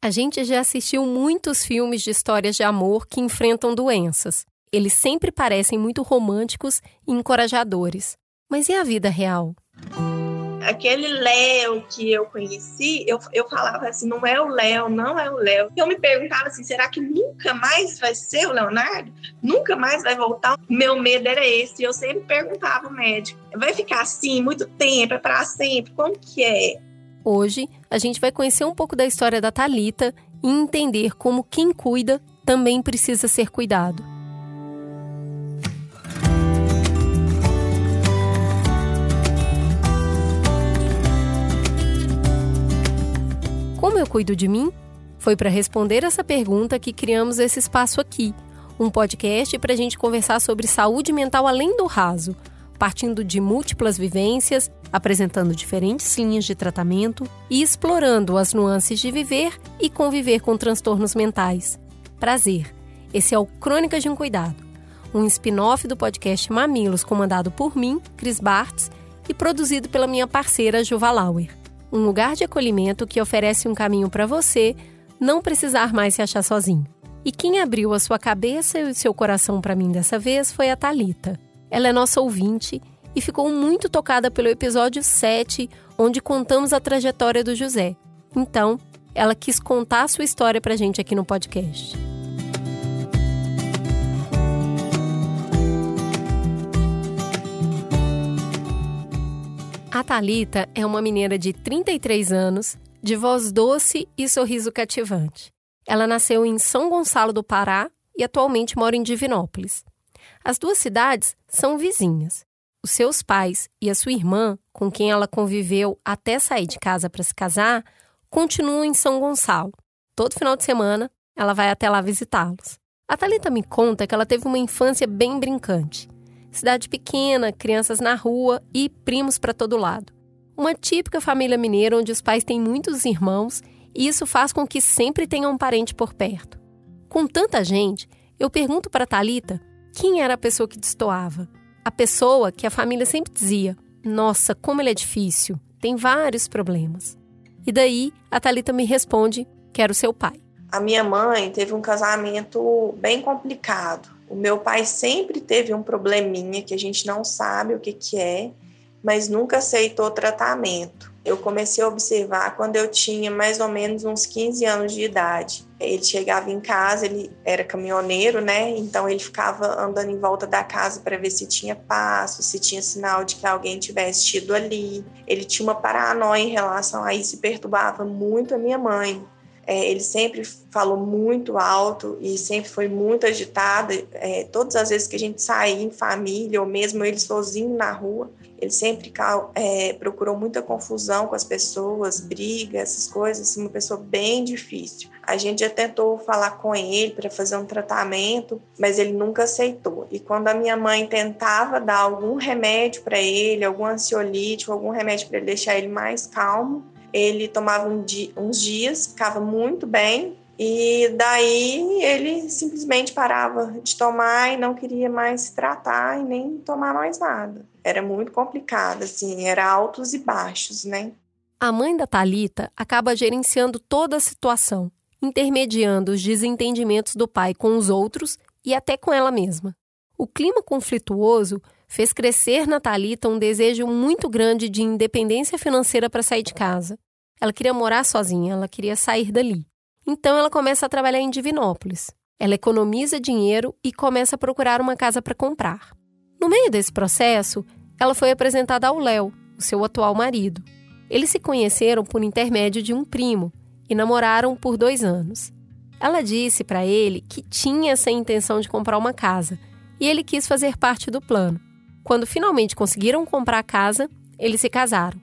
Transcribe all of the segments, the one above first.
A gente já assistiu muitos filmes de histórias de amor que enfrentam doenças. Eles sempre parecem muito românticos e encorajadores. Mas e a vida real? aquele Léo que eu conheci, eu, eu falava assim, não é o Léo, não é o Léo. Eu me perguntava assim, será que nunca mais vai ser o Leonardo? Nunca mais vai voltar? Meu medo era esse. Eu sempre perguntava ao médico, vai ficar assim muito tempo, é para sempre? Como que é? Hoje, a gente vai conhecer um pouco da história da Talita e entender como quem cuida também precisa ser cuidado. Como eu cuido de mim? Foi para responder essa pergunta que criamos esse espaço aqui, um podcast para a gente conversar sobre saúde mental além do raso, partindo de múltiplas vivências, apresentando diferentes linhas de tratamento e explorando as nuances de viver e conviver com transtornos mentais. Prazer! Esse é o Crônicas de um Cuidado, um spin-off do podcast Mamilos, comandado por mim, Cris Bartz, e produzido pela minha parceira Juva Lauer um lugar de acolhimento que oferece um caminho para você não precisar mais se achar sozinho. E quem abriu a sua cabeça e o seu coração para mim dessa vez foi a Talita. Ela é nossa ouvinte e ficou muito tocada pelo episódio 7, onde contamos a trajetória do José. Então, ela quis contar a sua história para a gente aqui no podcast. A Talita é uma mineira de 33 anos, de voz doce e sorriso cativante. Ela nasceu em São Gonçalo do Pará e atualmente mora em Divinópolis. As duas cidades são vizinhas. Os seus pais e a sua irmã, com quem ela conviveu até sair de casa para se casar, continuam em São Gonçalo. Todo final de semana, ela vai até lá visitá-los. A Talita me conta que ela teve uma infância bem brincante. Cidade pequena, crianças na rua e primos para todo lado. Uma típica família mineira onde os pais têm muitos irmãos e isso faz com que sempre tenha um parente por perto. Com tanta gente, eu pergunto para Talita quem era a pessoa que destoava. A pessoa que a família sempre dizia: "Nossa, como ele é difícil, tem vários problemas". E daí a Talita me responde que era o seu pai. A minha mãe teve um casamento bem complicado. O meu pai sempre teve um probleminha que a gente não sabe o que, que é, mas nunca aceitou tratamento. Eu comecei a observar quando eu tinha mais ou menos uns 15 anos de idade. Ele chegava em casa, ele era caminhoneiro, né? Então ele ficava andando em volta da casa para ver se tinha passo, se tinha sinal de que alguém tivesse tido ali. Ele tinha uma paranoia em relação a isso e perturbava muito a minha mãe. É, ele sempre falou muito alto e sempre foi muito agitado. É, todas as vezes que a gente saía em família, ou mesmo ele sozinho na rua, ele sempre é, procurou muita confusão com as pessoas, briga, essas coisas. Assim, uma pessoa bem difícil. A gente já tentou falar com ele para fazer um tratamento, mas ele nunca aceitou. E quando a minha mãe tentava dar algum remédio para ele, algum ansiolítico, algum remédio para deixar ele mais calmo, ele tomava um dia, uns dias, ficava muito bem, e daí ele simplesmente parava de tomar e não queria mais se tratar e nem tomar mais nada. Era muito complicado, assim, era altos e baixos, né? A mãe da Talita acaba gerenciando toda a situação, intermediando os desentendimentos do pai com os outros e até com ela mesma. O clima conflituoso fez crescer na Talita um desejo muito grande de independência financeira para sair de casa. Ela queria morar sozinha, ela queria sair dali. Então ela começa a trabalhar em Divinópolis. Ela economiza dinheiro e começa a procurar uma casa para comprar. No meio desse processo, ela foi apresentada ao Léo, o seu atual marido. Eles se conheceram por intermédio de um primo e namoraram por dois anos. Ela disse para ele que tinha essa intenção de comprar uma casa e ele quis fazer parte do plano. Quando finalmente conseguiram comprar a casa, eles se casaram.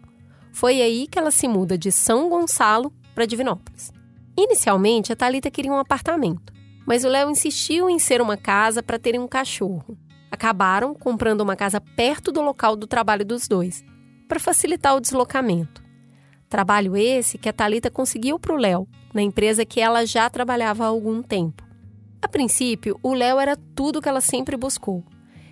Foi aí que ela se muda de São Gonçalo para Divinópolis. Inicialmente, a Talita queria um apartamento, mas o Léo insistiu em ser uma casa para terem um cachorro. Acabaram comprando uma casa perto do local do trabalho dos dois, para facilitar o deslocamento. Trabalho esse que a Talita conseguiu para o Léo, na empresa que ela já trabalhava há algum tempo. A princípio, o Léo era tudo que ela sempre buscou.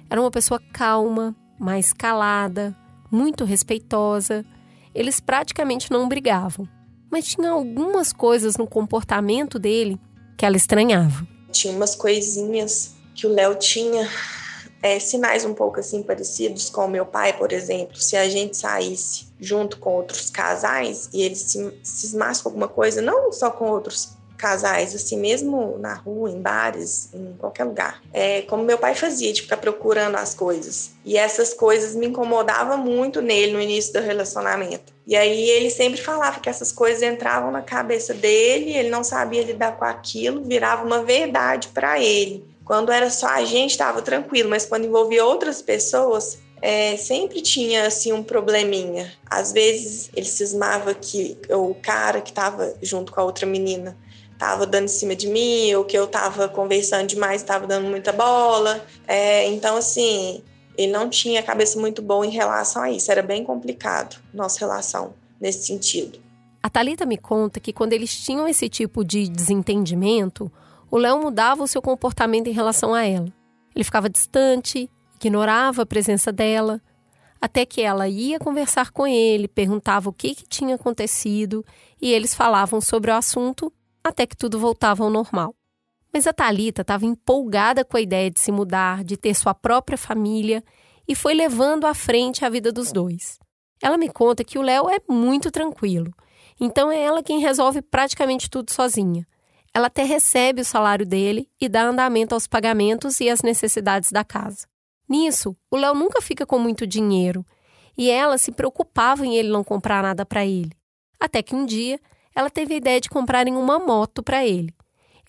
Era uma pessoa calma, mais calada, muito respeitosa. Eles praticamente não brigavam. Mas tinha algumas coisas no comportamento dele que ela estranhava. Tinha umas coisinhas que o Léo tinha é, sinais um pouco assim parecidos com o meu pai, por exemplo. Se a gente saísse junto com outros casais e ele se cismasse alguma coisa, não só com outros casais, assim, mesmo na rua, em bares, em qualquer lugar. É como meu pai fazia, de ficar procurando as coisas. E essas coisas me incomodavam muito nele no início do relacionamento. E aí ele sempre falava que essas coisas entravam na cabeça dele, ele não sabia lidar com aquilo, virava uma verdade para ele. Quando era só a gente, estava tranquilo, mas quando envolvia outras pessoas, é, sempre tinha assim um probleminha. Às vezes ele cismava que o cara que estava junto com a outra menina estava dando em cima de mim, ou que eu estava conversando demais, estava dando muita bola. É, então, assim, ele não tinha cabeça muito boa em relação a isso. Era bem complicado nossa relação nesse sentido. A Talita me conta que quando eles tinham esse tipo de desentendimento, o Léo mudava o seu comportamento em relação a ela. Ele ficava distante, ignorava a presença dela, até que ela ia conversar com ele, perguntava o que, que tinha acontecido e eles falavam sobre o assunto até que tudo voltava ao normal. Mas a Talita estava empolgada com a ideia de se mudar, de ter sua própria família e foi levando à frente a vida dos dois. Ela me conta que o Léo é muito tranquilo, então é ela quem resolve praticamente tudo sozinha. Ela até recebe o salário dele e dá andamento aos pagamentos e às necessidades da casa. Nisso, o Léo nunca fica com muito dinheiro e ela se preocupava em ele não comprar nada para ele. Até que um dia ela teve a ideia de comprarem uma moto para ele.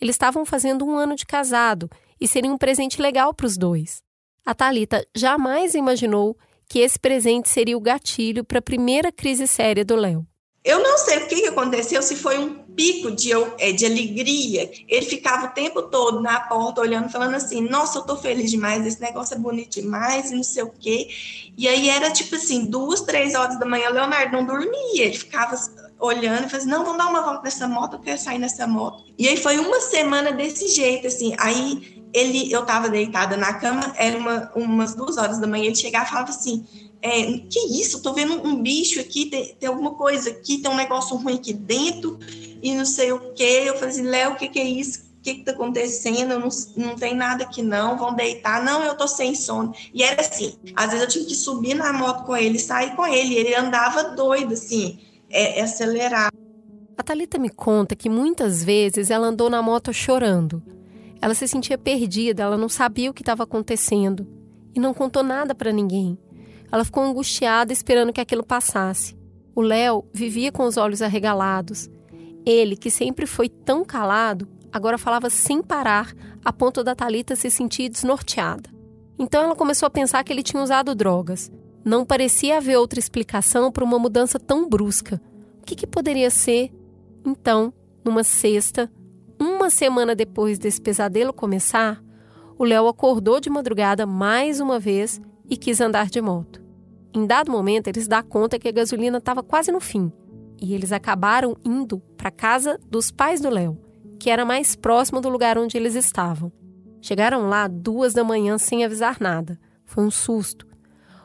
Eles estavam fazendo um ano de casado e seria um presente legal para os dois. A Talita jamais imaginou que esse presente seria o gatilho para a primeira crise séria do Léo. Eu não sei o que aconteceu, se foi um pico de, é, de alegria. Ele ficava o tempo todo na porta olhando, falando assim: Nossa, eu tô feliz demais, esse negócio é bonito demais e não sei o quê. E aí era tipo assim: duas, três horas da manhã, o Leonardo não dormia, ele ficava olhando e falando assim: Não, vamos dar uma volta nessa moto, eu quero sair nessa moto. E aí foi uma semana desse jeito, assim. Aí ele, eu tava deitada na cama, era uma, umas duas horas da manhã, ele chegava e falava assim é, que isso, tô vendo um bicho aqui, tem, tem, alguma coisa aqui, tem um negócio ruim aqui dentro, e não sei o que. Eu falei assim, Léo, o que, que é isso? O que, que tá acontecendo? Não, não tem nada aqui não, vão deitar. Não, eu tô sem sono. E era assim, às vezes eu tinha que subir na moto com ele, sair com ele, ele andava doido, assim, é, é acelerar. A Thalita me conta que muitas vezes ela andou na moto chorando. Ela se sentia perdida, ela não sabia o que estava acontecendo e não contou nada para ninguém. Ela ficou angustiada esperando que aquilo passasse. O Léo vivia com os olhos arregalados. Ele, que sempre foi tão calado, agora falava sem parar, a ponto da Talita se sentir desnorteada. Então ela começou a pensar que ele tinha usado drogas. Não parecia haver outra explicação para uma mudança tão brusca. O que, que poderia ser? Então, numa sexta, uma semana depois desse pesadelo começar, o Léo acordou de madrugada mais uma vez e quis andar de moto. Em dado momento, eles dão conta que a gasolina estava quase no fim e eles acabaram indo para casa dos pais do Léo, que era mais próximo do lugar onde eles estavam. Chegaram lá duas da manhã sem avisar nada. Foi um susto.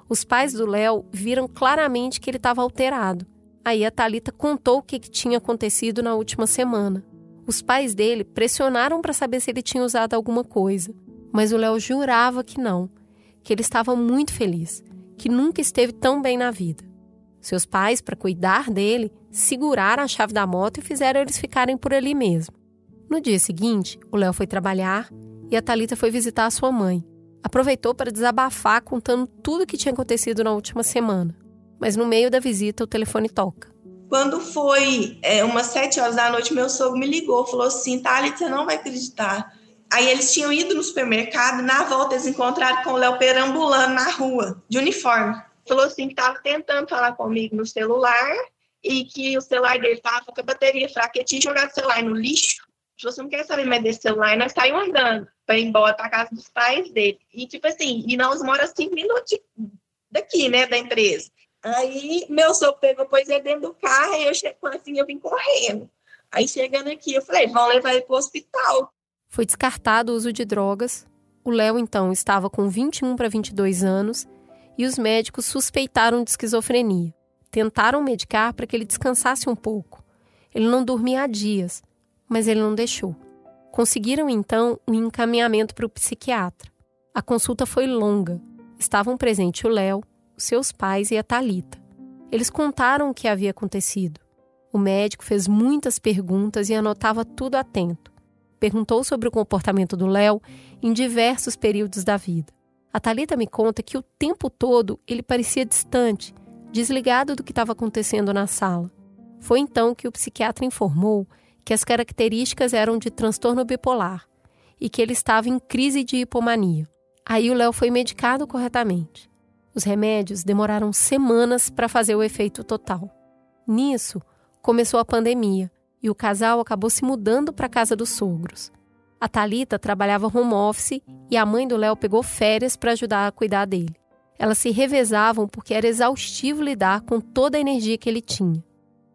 Os pais do Léo viram claramente que ele estava alterado. Aí a Talita contou o que, que tinha acontecido na última semana. Os pais dele pressionaram para saber se ele tinha usado alguma coisa, mas o Léo jurava que não, que ele estava muito feliz que nunca esteve tão bem na vida. Seus pais, para cuidar dele, seguraram a chave da moto e fizeram eles ficarem por ali mesmo. No dia seguinte, o Léo foi trabalhar e a Talita foi visitar a sua mãe. Aproveitou para desabafar contando tudo o que tinha acontecido na última semana. Mas no meio da visita, o telefone toca. Quando foi é, umas sete horas da noite, meu sogro me ligou, falou assim: Thalita, você não vai acreditar. Aí eles tinham ido no supermercado, na volta eles encontraram com o Léo perambulando na rua, de uniforme. Falou assim que estava tentando falar comigo no celular e que o celular dele estava com a bateria fraca, ele tinha jogado o celular no lixo. Você não quer saber mais desse celular? E nós saímos andando para ir embora para casa dos pais dele. E tipo assim, e nós moramos cinco minutos daqui, né, da empresa. Aí meu sogro pegou, pôs ele dentro do carro e eu chego assim, eu vim correndo. Aí chegando aqui, eu falei, vão levar ele para o hospital. Foi descartado o uso de drogas. O Léo, então, estava com 21 para 22 anos e os médicos suspeitaram de esquizofrenia. Tentaram medicar para que ele descansasse um pouco. Ele não dormia há dias, mas ele não deixou. Conseguiram então um encaminhamento para o psiquiatra. A consulta foi longa. Estavam presentes o Léo, seus pais e a Talita. Eles contaram o que havia acontecido. O médico fez muitas perguntas e anotava tudo atento. Perguntou sobre o comportamento do Léo em diversos períodos da vida. A Talita me conta que o tempo todo ele parecia distante, desligado do que estava acontecendo na sala. Foi então que o psiquiatra informou que as características eram de transtorno bipolar e que ele estava em crise de hipomania. Aí o Léo foi medicado corretamente. Os remédios demoraram semanas para fazer o efeito total. Nisso, começou a pandemia e o casal acabou se mudando para a casa dos sogros. A Talita trabalhava home office e a mãe do Léo pegou férias para ajudar a cuidar dele. Elas se revezavam porque era exaustivo lidar com toda a energia que ele tinha.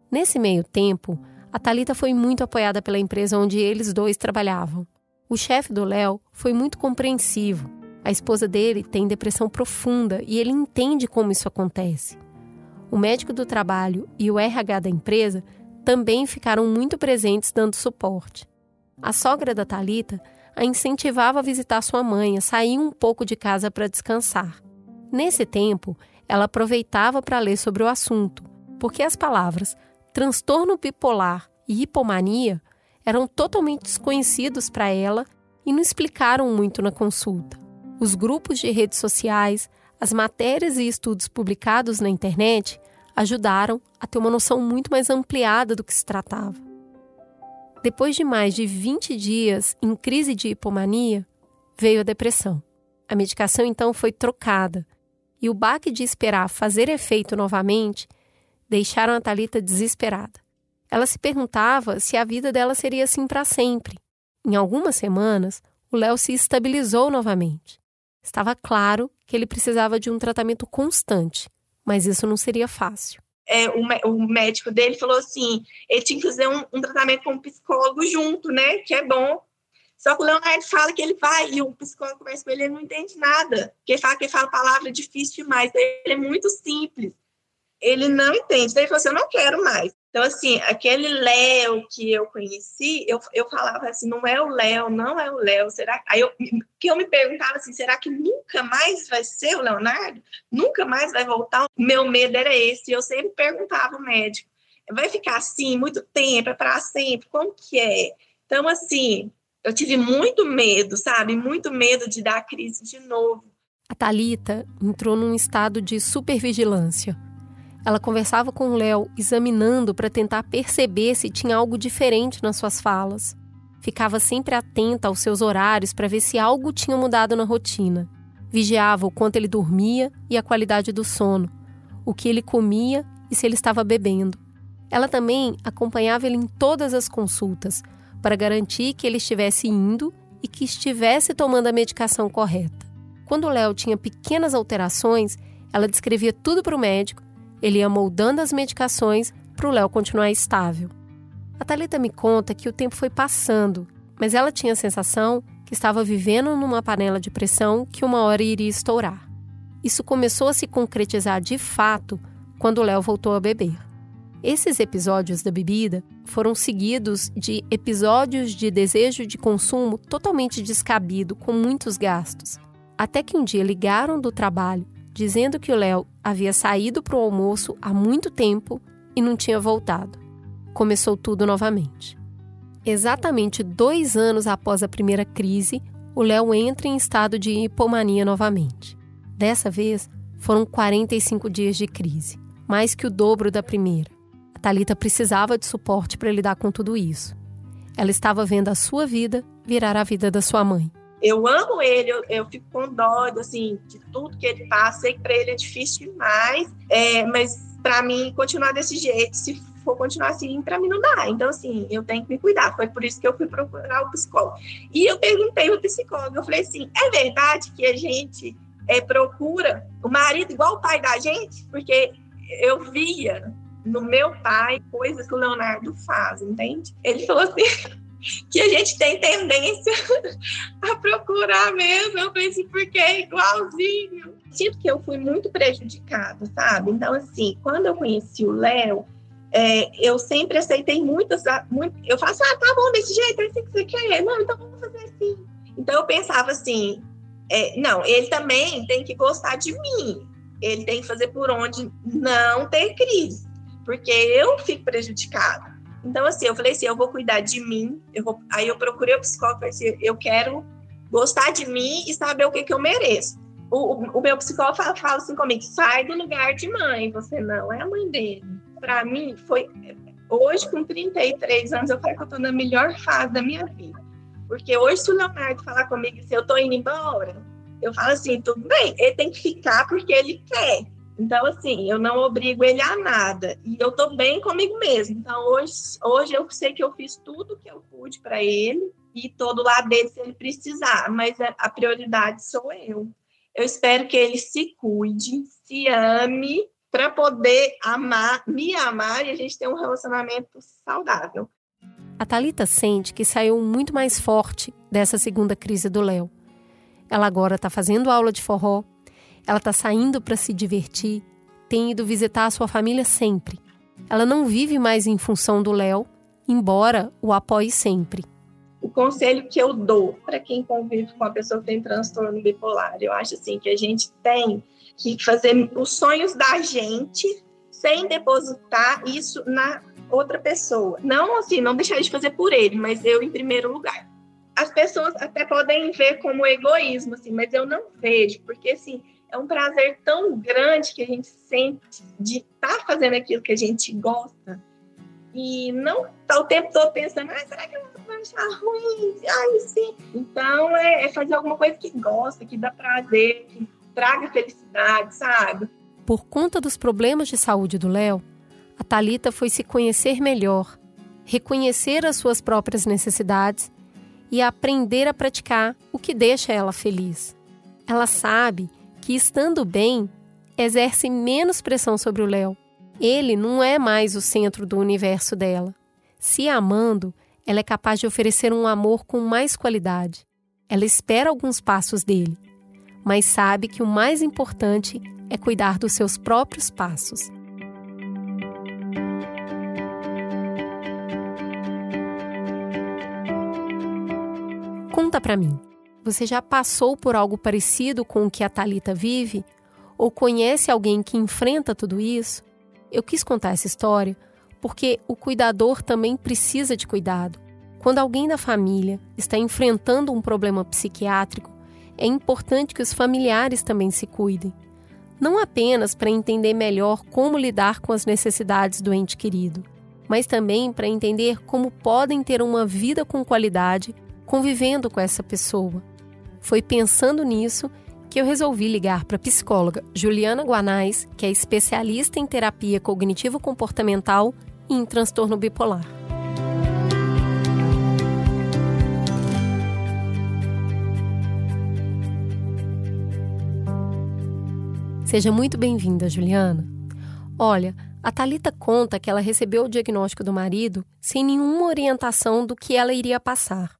Nesse meio tempo, a Talita foi muito apoiada pela empresa onde eles dois trabalhavam. O chefe do Léo foi muito compreensivo. A esposa dele tem depressão profunda e ele entende como isso acontece. O médico do trabalho e o RH da empresa também ficaram muito presentes dando suporte. A sogra da Talita a incentivava a visitar sua mãe, a sair um pouco de casa para descansar. Nesse tempo, ela aproveitava para ler sobre o assunto, porque as palavras transtorno bipolar e hipomania eram totalmente desconhecidos para ela e não explicaram muito na consulta. Os grupos de redes sociais, as matérias e estudos publicados na internet ajudaram a ter uma noção muito mais ampliada do que se tratava. Depois de mais de 20 dias em crise de hipomania, veio a depressão. A medicação então foi trocada e o baque de esperar fazer efeito novamente deixaram a Talita desesperada. Ela se perguntava se a vida dela seria assim para sempre. Em algumas semanas, o Léo se estabilizou novamente. Estava claro que ele precisava de um tratamento constante, mas isso não seria fácil. É, o, o, médico dele falou assim: ele tinha que fazer um, um, tratamento com um psicólogo junto, né? Que é bom. Só que o Leonardo fala que ele vai e o psicólogo conversa com ele, ele não entende nada. Porque ele fala que ele fala palavra difícil demais. Ele é muito simples ele não entende. Daí ele falou assim: eu não quero mais. Então, assim, aquele Léo que eu conheci, eu, eu falava assim: não é o Léo, não é o Léo. Será Aí eu, que eu me perguntava assim: será que nunca mais vai ser o Leonardo? Nunca mais vai voltar? Meu medo era esse. Eu sempre perguntava ao médico: vai ficar assim muito tempo, é para sempre? Como que é? Então, assim, eu tive muito medo, sabe? Muito medo de dar crise de novo. A Talita entrou num estado de supervigilância. Ela conversava com o Léo, examinando para tentar perceber se tinha algo diferente nas suas falas. Ficava sempre atenta aos seus horários para ver se algo tinha mudado na rotina. Vigiava o quanto ele dormia e a qualidade do sono, o que ele comia e se ele estava bebendo. Ela também acompanhava ele em todas as consultas, para garantir que ele estivesse indo e que estivesse tomando a medicação correta. Quando o Léo tinha pequenas alterações, ela descrevia tudo para o médico ele ia moldando as medicações para o Léo continuar estável. A Thalita me conta que o tempo foi passando, mas ela tinha a sensação que estava vivendo numa panela de pressão que uma hora iria estourar. Isso começou a se concretizar de fato quando o Léo voltou a beber. Esses episódios da bebida foram seguidos de episódios de desejo de consumo totalmente descabido, com muitos gastos. Até que um dia ligaram do trabalho dizendo que o Léo havia saído para o almoço há muito tempo e não tinha voltado. Começou tudo novamente. Exatamente dois anos após a primeira crise, o Léo entra em estado de hipomania novamente. Dessa vez, foram 45 dias de crise, mais que o dobro da primeira. A Talita precisava de suporte para lidar com tudo isso. Ela estava vendo a sua vida virar a vida da sua mãe eu amo ele, eu, eu fico com dó, assim, de tudo que ele passa. Sei que para ele é difícil demais, é, mas para mim, continuar desse jeito, se for continuar assim, para mim não dá. Então, assim, eu tenho que me cuidar. Foi por isso que eu fui procurar o psicólogo. E eu perguntei ao psicólogo, eu falei assim, é verdade que a gente é, procura o marido igual o pai da gente? Porque eu via no meu pai coisas que o Leonardo faz, entende? Ele falou assim que a gente tem tendência a procurar mesmo. Eu pensei, porque é igualzinho. Sinto que eu fui muito prejudicada, sabe? Então, assim, quando eu conheci o Léo, é, eu sempre aceitei muitas, muito, eu faço, ah, tá bom, desse jeito, é assim que você quer, não, então vamos fazer assim. Então eu pensava assim, é, não, ele também tem que gostar de mim, ele tem que fazer por onde não ter crise, porque eu fico prejudicada. Então, assim, eu falei assim, eu vou cuidar de mim, eu vou, aí eu procurei o psicólogo, falei assim, eu quero gostar de mim e saber o que, que eu mereço. O, o, o meu psicólogo fala, fala assim comigo, sai do lugar de mãe, você não é a mãe dele para mim foi hoje com 33 anos eu falo que eu tô na melhor fase da minha vida. Porque hoje se o Leonardo falar comigo se eu tô indo embora, eu falo assim, tudo bem, ele tem que ficar porque ele quer. Então, assim, eu não obrigo ele a nada. E eu tô bem comigo mesmo. Então, hoje, hoje eu sei que eu fiz tudo que eu pude para ele e todo lado dele se ele precisar. Mas a prioridade sou eu. Eu espero que ele se cuide, se ame para poder amar, me amar e a gente ter um relacionamento saudável. A Talita sente que saiu muito mais forte dessa segunda crise do Léo. Ela agora está fazendo aula de forró, ela está saindo para se divertir, tem ido visitar a sua família sempre. Ela não vive mais em função do Léo, embora o apoie sempre. O conselho que eu dou para quem convive com a pessoa que tem transtorno bipolar, eu acho assim que a gente tem que fazer os sonhos da gente sem depositar isso na outra pessoa. Não assim, não deixar de fazer por ele, mas eu em primeiro lugar. As pessoas até podem ver como egoísmo, assim, mas eu não vejo, porque assim, é um prazer tão grande que a gente sente de estar tá fazendo aquilo que a gente gosta e não tá o tempo todo pensando, ah, será que eu vou achar ruim? Ai, sim. Então, é, é fazer alguma coisa que gosta, que dá prazer, que traga felicidade, sabe? Por conta dos problemas de saúde do Léo, a Talita foi se conhecer melhor, reconhecer as suas próprias necessidades e aprender a praticar o que deixa ela feliz. Ela sabe que estando bem, exerce menos pressão sobre o Léo. Ele não é mais o centro do universo dela. Se amando, ela é capaz de oferecer um amor com mais qualidade. Ela espera alguns passos dele, mas sabe que o mais importante é cuidar dos seus próprios passos. Conta para mim. Você já passou por algo parecido com o que a Talita vive ou conhece alguém que enfrenta tudo isso? Eu quis contar essa história porque o cuidador também precisa de cuidado. Quando alguém da família está enfrentando um problema psiquiátrico, é importante que os familiares também se cuidem. Não apenas para entender melhor como lidar com as necessidades do ente querido, mas também para entender como podem ter uma vida com qualidade convivendo com essa pessoa. Foi pensando nisso que eu resolvi ligar para a psicóloga Juliana Guanais, que é especialista em terapia cognitivo-comportamental e em transtorno bipolar. Seja muito bem-vinda, Juliana. Olha, a Talita conta que ela recebeu o diagnóstico do marido sem nenhuma orientação do que ela iria passar.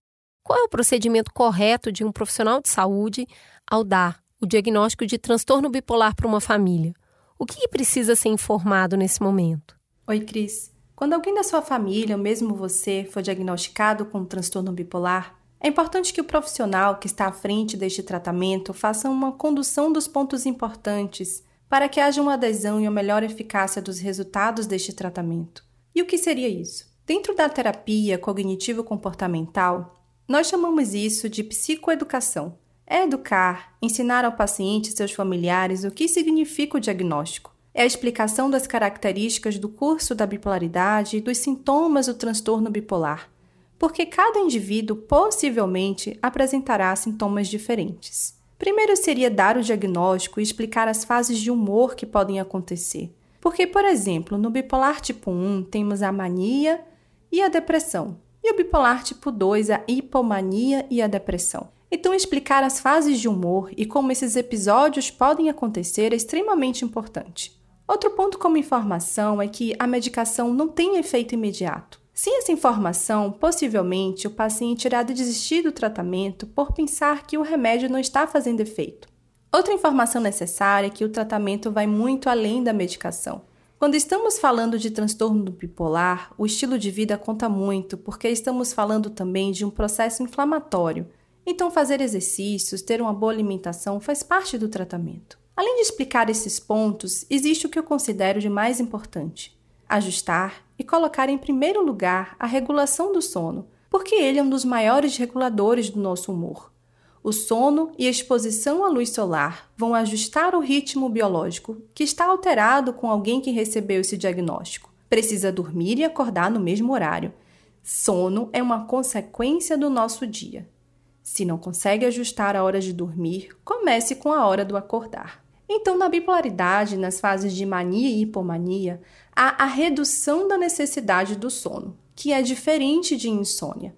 Qual é o procedimento correto de um profissional de saúde ao dar o diagnóstico de transtorno bipolar para uma família? O que precisa ser informado nesse momento? Oi, Cris. Quando alguém da sua família, ou mesmo você, for diagnosticado com um transtorno bipolar, é importante que o profissional que está à frente deste tratamento faça uma condução dos pontos importantes para que haja uma adesão e uma melhor eficácia dos resultados deste tratamento. E o que seria isso? Dentro da terapia cognitivo-comportamental, nós chamamos isso de psicoeducação. É educar, ensinar ao paciente e seus familiares o que significa o diagnóstico. É a explicação das características do curso da bipolaridade e dos sintomas do transtorno bipolar porque cada indivíduo possivelmente apresentará sintomas diferentes. Primeiro seria dar o diagnóstico e explicar as fases de humor que podem acontecer. Porque, por exemplo, no bipolar tipo 1 temos a mania e a depressão, e o bipolar tipo 2 a hipomania e a depressão. Então, explicar as fases de humor e como esses episódios podem acontecer é extremamente importante. Outro ponto como informação é que a medicação não tem efeito imediato. Sem essa informação, possivelmente o paciente irá desistir do tratamento por pensar que o remédio não está fazendo efeito. Outra informação necessária é que o tratamento vai muito além da medicação. Quando estamos falando de transtorno bipolar, o estilo de vida conta muito, porque estamos falando também de um processo inflamatório. Então, fazer exercícios, ter uma boa alimentação faz parte do tratamento. Além de explicar esses pontos, existe o que eu considero de mais importante: ajustar e colocar em primeiro lugar a regulação do sono, porque ele é um dos maiores reguladores do nosso humor. O sono e a exposição à luz solar vão ajustar o ritmo biológico, que está alterado com alguém que recebeu esse diagnóstico. Precisa dormir e acordar no mesmo horário. Sono é uma consequência do nosso dia. Se não consegue ajustar a hora de dormir, comece com a hora do acordar. Então, na bipolaridade, nas fases de mania e hipomania, há a redução da necessidade do sono, que é diferente de insônia.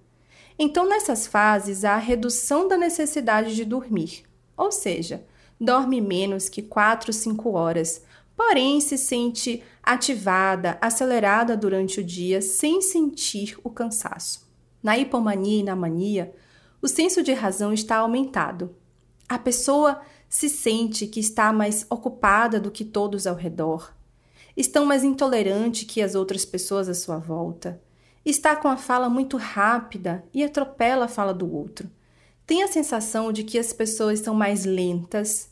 Então, nessas fases, há a redução da necessidade de dormir, ou seja, dorme menos que 4, 5 horas, porém se sente ativada, acelerada durante o dia sem sentir o cansaço. Na hipomania e na mania, o senso de razão está aumentado. A pessoa se sente que está mais ocupada do que todos ao redor, estão mais intolerante que as outras pessoas à sua volta, está com a fala muito rápida e atropela a fala do outro. Tem a sensação de que as pessoas são mais lentas,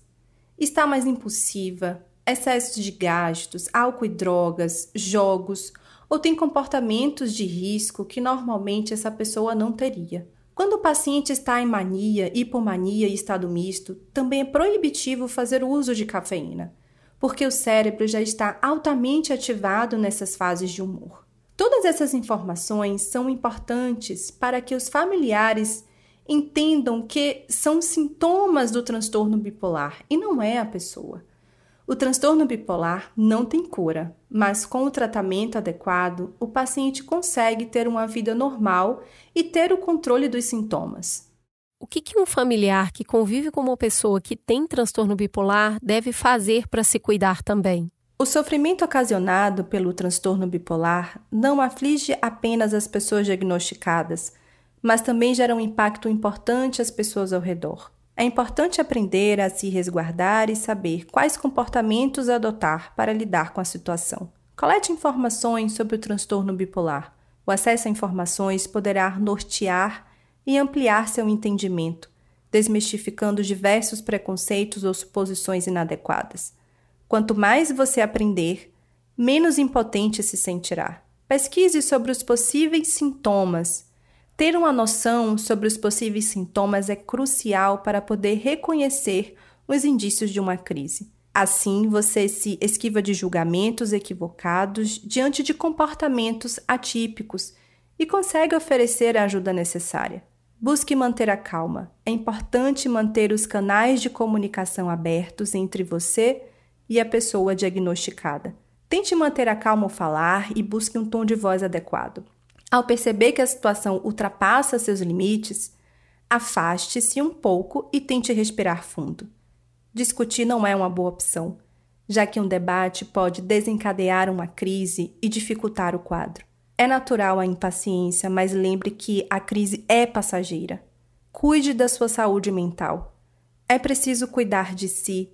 está mais impulsiva, excesso de gastos, álcool e drogas, jogos, ou tem comportamentos de risco que normalmente essa pessoa não teria. Quando o paciente está em mania, hipomania e estado misto, também é proibitivo fazer uso de cafeína, porque o cérebro já está altamente ativado nessas fases de humor. Todas essas informações são importantes para que os familiares entendam que são sintomas do transtorno bipolar e não é a pessoa. O transtorno bipolar não tem cura, mas com o tratamento adequado, o paciente consegue ter uma vida normal e ter o controle dos sintomas. O que, que um familiar que convive com uma pessoa que tem transtorno bipolar deve fazer para se cuidar também? O sofrimento ocasionado pelo transtorno bipolar não aflige apenas as pessoas diagnosticadas, mas também gera um impacto importante às pessoas ao redor. É importante aprender a se resguardar e saber quais comportamentos adotar para lidar com a situação. Colete informações sobre o transtorno bipolar. O acesso a informações poderá nortear e ampliar seu entendimento, desmistificando diversos preconceitos ou suposições inadequadas. Quanto mais você aprender, menos impotente se sentirá. Pesquise sobre os possíveis sintomas ter uma noção sobre os possíveis sintomas é crucial para poder reconhecer os indícios de uma crise. Assim, você se esquiva de julgamentos equivocados diante de comportamentos atípicos e consegue oferecer a ajuda necessária. Busque manter a calma. É importante manter os canais de comunicação abertos entre você e a pessoa diagnosticada. Tente manter a calma ao falar e busque um tom de voz adequado. Ao perceber que a situação ultrapassa seus limites, afaste-se um pouco e tente respirar fundo. Discutir não é uma boa opção, já que um debate pode desencadear uma crise e dificultar o quadro. É natural a impaciência, mas lembre que a crise é passageira. Cuide da sua saúde mental. É preciso cuidar de si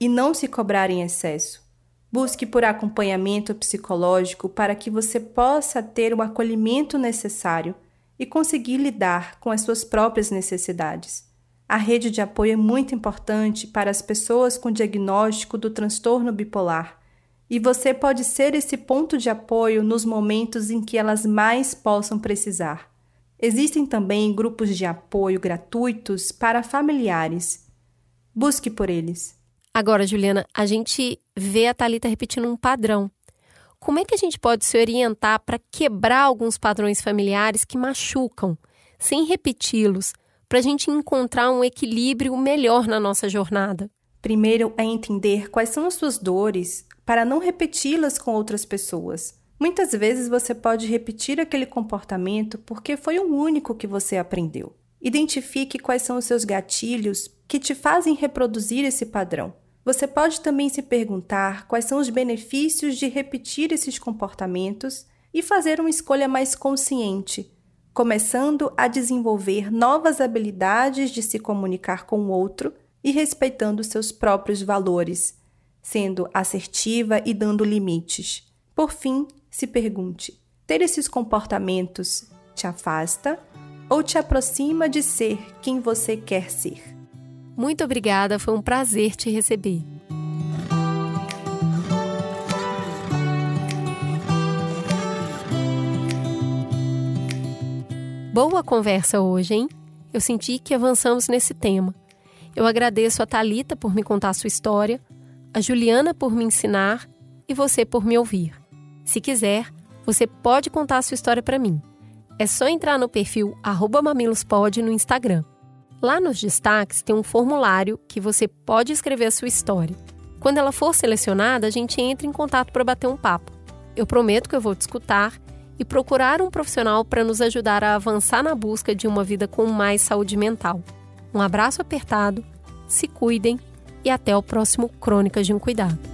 e não se cobrar em excesso. Busque por acompanhamento psicológico para que você possa ter o acolhimento necessário e conseguir lidar com as suas próprias necessidades. A rede de apoio é muito importante para as pessoas com diagnóstico do transtorno bipolar e você pode ser esse ponto de apoio nos momentos em que elas mais possam precisar. Existem também grupos de apoio gratuitos para familiares. Busque por eles. Agora, Juliana, a gente vê a Talita repetindo um padrão. Como é que a gente pode se orientar para quebrar alguns padrões familiares que machucam, sem repeti-los, para a gente encontrar um equilíbrio melhor na nossa jornada? Primeiro é entender quais são as suas dores para não repeti-las com outras pessoas. Muitas vezes você pode repetir aquele comportamento porque foi o único que você aprendeu. Identifique quais são os seus gatilhos que te fazem reproduzir esse padrão. Você pode também se perguntar quais são os benefícios de repetir esses comportamentos e fazer uma escolha mais consciente, começando a desenvolver novas habilidades de se comunicar com o outro e respeitando seus próprios valores, sendo assertiva e dando limites. Por fim, se pergunte: ter esses comportamentos te afasta ou te aproxima de ser quem você quer ser? Muito obrigada, foi um prazer te receber. Boa conversa hoje, hein? Eu senti que avançamos nesse tema. Eu agradeço a Talita por me contar sua história, a Juliana por me ensinar e você por me ouvir. Se quiser, você pode contar sua história para mim. É só entrar no perfil mamilospod no Instagram. Lá nos destaques tem um formulário que você pode escrever a sua história. Quando ela for selecionada, a gente entra em contato para bater um papo. Eu prometo que eu vou te escutar e procurar um profissional para nos ajudar a avançar na busca de uma vida com mais saúde mental. Um abraço apertado, se cuidem e até o próximo Crônicas de um Cuidado.